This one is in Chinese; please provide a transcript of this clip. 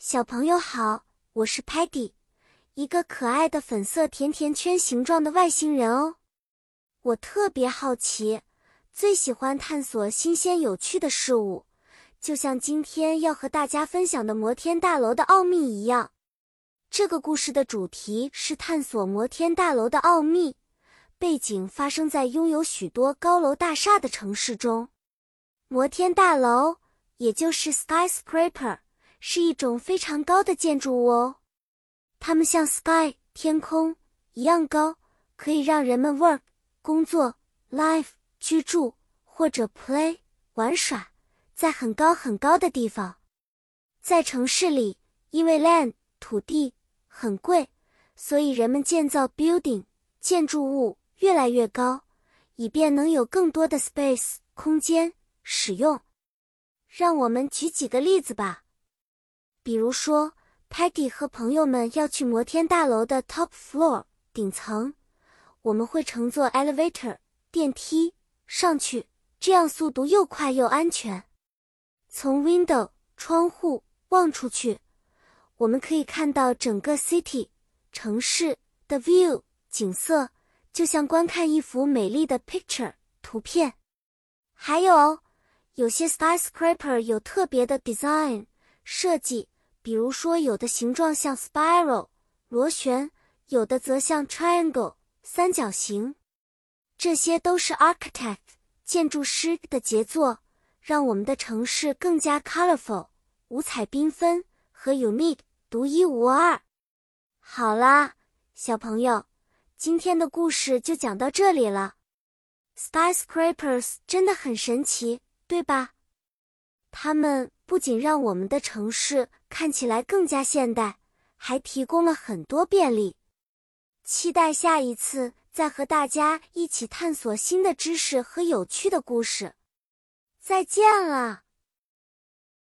小朋友好，我是 Patty，一个可爱的粉色甜甜圈形状的外星人哦。我特别好奇，最喜欢探索新鲜有趣的事物，就像今天要和大家分享的摩天大楼的奥秘一样。这个故事的主题是探索摩天大楼的奥秘，背景发生在拥有许多高楼大厦的城市中。摩天大楼，也就是 skyscraper。是一种非常高的建筑物哦，它们像 sky 天空一样高，可以让人们 work 工作、live 居住或者 play 玩耍，在很高很高的地方。在城市里，因为 land 土地很贵，所以人们建造 building 建筑物越来越高，以便能有更多的 space 空间使用。让我们举几个例子吧。比如说，Peggy 和朋友们要去摩天大楼的 top floor 顶层，我们会乘坐 elevator 电梯上去，这样速度又快又安全。从 window 窗户望出去，我们可以看到整个 city 城市的 view 景色，就像观看一幅美丽的 picture 图片。还有，有些 skyscraper 有特别的 design 设计。比如说，有的形状像 spiral 螺旋，有的则像 triangle 三角形，这些都是 architect 建筑师的杰作，让我们的城市更加 colorful 五彩缤纷和 unique 独一无二。好啦，小朋友，今天的故事就讲到这里了。Skyscrapers 真的很神奇，对吧？它们不仅让我们的城市看起来更加现代，还提供了很多便利。期待下一次再和大家一起探索新的知识和有趣的故事。再见了。